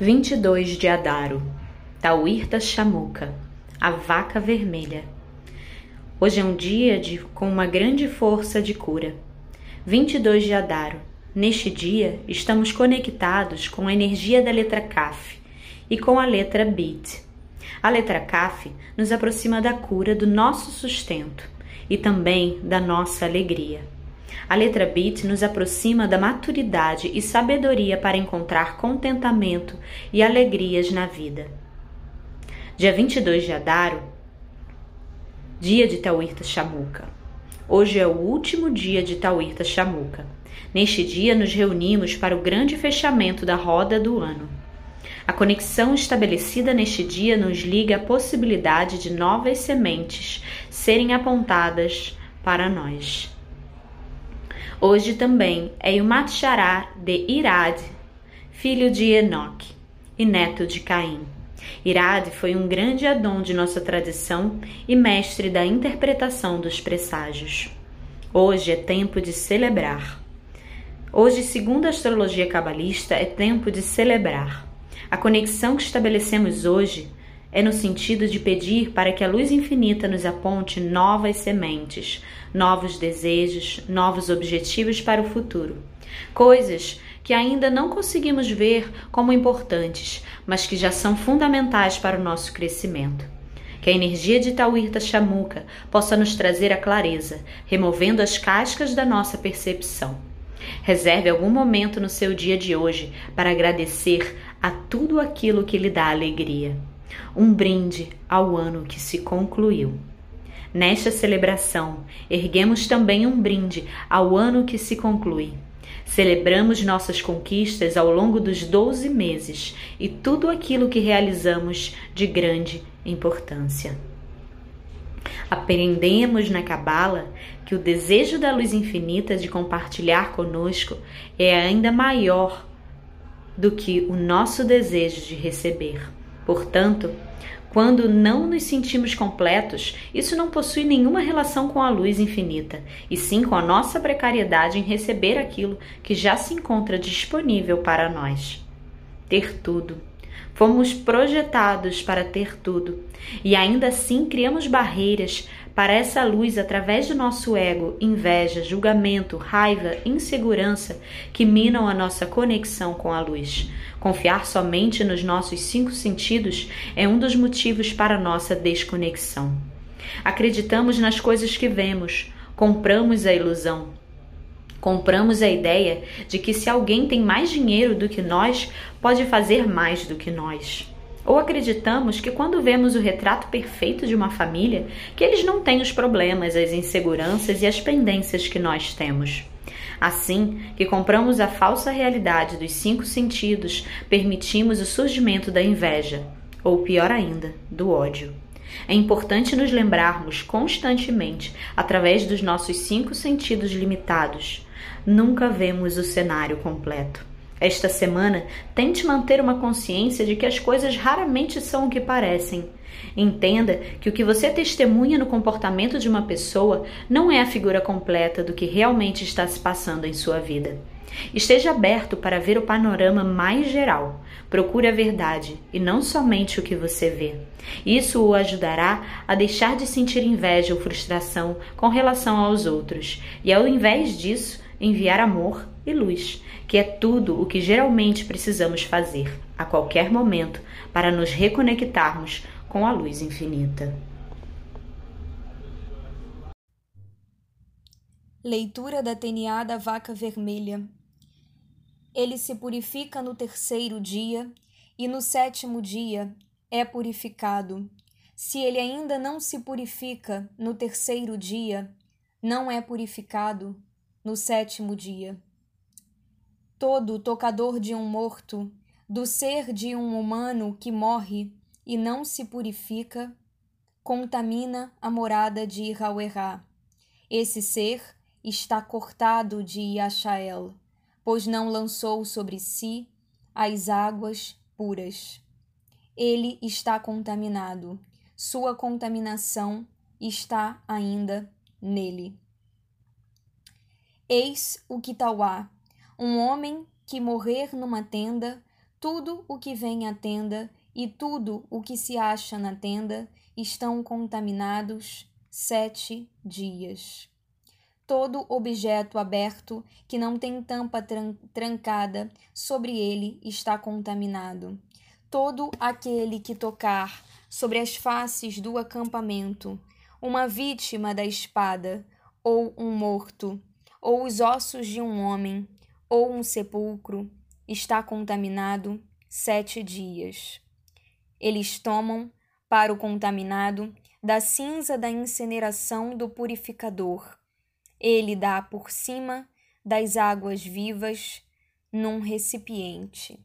22 de Adaro, Tauirta Chamuca, a vaca vermelha. Hoje é um dia de, com uma grande força de cura. 22 de Adaro. Neste dia, estamos conectados com a energia da letra Kaf e com a letra Bit. A letra Kaf nos aproxima da cura do nosso sustento e também da nossa alegria. A letra Bit nos aproxima da maturidade e sabedoria para encontrar contentamento e alegrias na vida. Dia 22 de Adaro, dia de Tauirta Chamuca. Hoje é o último dia de Tauirta Chamuca. Neste dia nos reunimos para o grande fechamento da roda do ano. A conexão estabelecida neste dia nos liga à possibilidade de novas sementes serem apontadas para nós. Hoje também é Yumat Shará de Irad, filho de Enoque e neto de Caim. Irad foi um grande Adão de nossa tradição e mestre da interpretação dos presságios. Hoje é tempo de celebrar. Hoje, segundo a astrologia cabalista, é tempo de celebrar. A conexão que estabelecemos hoje é no sentido de pedir para que a luz infinita nos aponte novas sementes, novos desejos, novos objetivos para o futuro. Coisas que ainda não conseguimos ver como importantes, mas que já são fundamentais para o nosso crescimento. Que a energia de Tauirta Chamuca possa nos trazer a clareza, removendo as cascas da nossa percepção. Reserve algum momento no seu dia de hoje para agradecer a tudo aquilo que lhe dá alegria um brinde ao ano que se concluiu. Nesta celebração, erguemos também um brinde ao ano que se conclui. Celebramos nossas conquistas ao longo dos 12 meses e tudo aquilo que realizamos de grande importância. Aprendemos na Cabala que o desejo da luz infinita de compartilhar conosco é ainda maior do que o nosso desejo de receber. Portanto, quando não nos sentimos completos, isso não possui nenhuma relação com a luz infinita, e sim com a nossa precariedade em receber aquilo que já se encontra disponível para nós. Ter tudo. Fomos projetados para ter tudo, e ainda assim criamos barreiras para essa luz através do nosso ego, inveja, julgamento, raiva, insegurança que minam a nossa conexão com a luz. Confiar somente nos nossos cinco sentidos é um dos motivos para nossa desconexão. Acreditamos nas coisas que vemos, compramos a ilusão. Compramos a ideia de que se alguém tem mais dinheiro do que nós, pode fazer mais do que nós. Ou acreditamos que quando vemos o retrato perfeito de uma família, que eles não têm os problemas, as inseguranças e as pendências que nós temos. Assim que compramos a falsa realidade dos cinco sentidos, permitimos o surgimento da inveja, ou pior ainda, do ódio. É importante nos lembrarmos constantemente, através dos nossos cinco sentidos limitados, nunca vemos o cenário completo. Esta semana, tente manter uma consciência de que as coisas raramente são o que parecem. Entenda que o que você testemunha no comportamento de uma pessoa não é a figura completa do que realmente está se passando em sua vida. Esteja aberto para ver o panorama mais geral. Procure a verdade e não somente o que você vê. Isso o ajudará a deixar de sentir inveja ou frustração com relação aos outros e, ao invés disso, enviar amor e luz, que é tudo o que geralmente precisamos fazer a qualquer momento para nos reconectarmos com a luz infinita. Leitura da TNA da Vaca Vermelha. Ele se purifica no terceiro dia e no sétimo dia é purificado. Se ele ainda não se purifica no terceiro dia, não é purificado no sétimo dia todo tocador de um morto, do ser de um humano que morre e não se purifica, contamina a morada de Rauerá. Esse ser está cortado de Yachael, pois não lançou sobre si as águas puras. Ele está contaminado, sua contaminação está ainda nele. Eis o Kitauá, um homem que morrer numa tenda Tudo o que vem à tenda e tudo o que se acha na tenda estão contaminados sete dias. Todo objeto aberto que não tem tampa tran trancada sobre ele está contaminado. Todo aquele que tocar sobre as faces do acampamento uma vítima da espada, ou um morto, ou os ossos de um homem, ou um sepulcro, está contaminado sete dias. Eles tomam, para o contaminado, da cinza da incineração do purificador ele dá por cima das águas vivas num recipiente.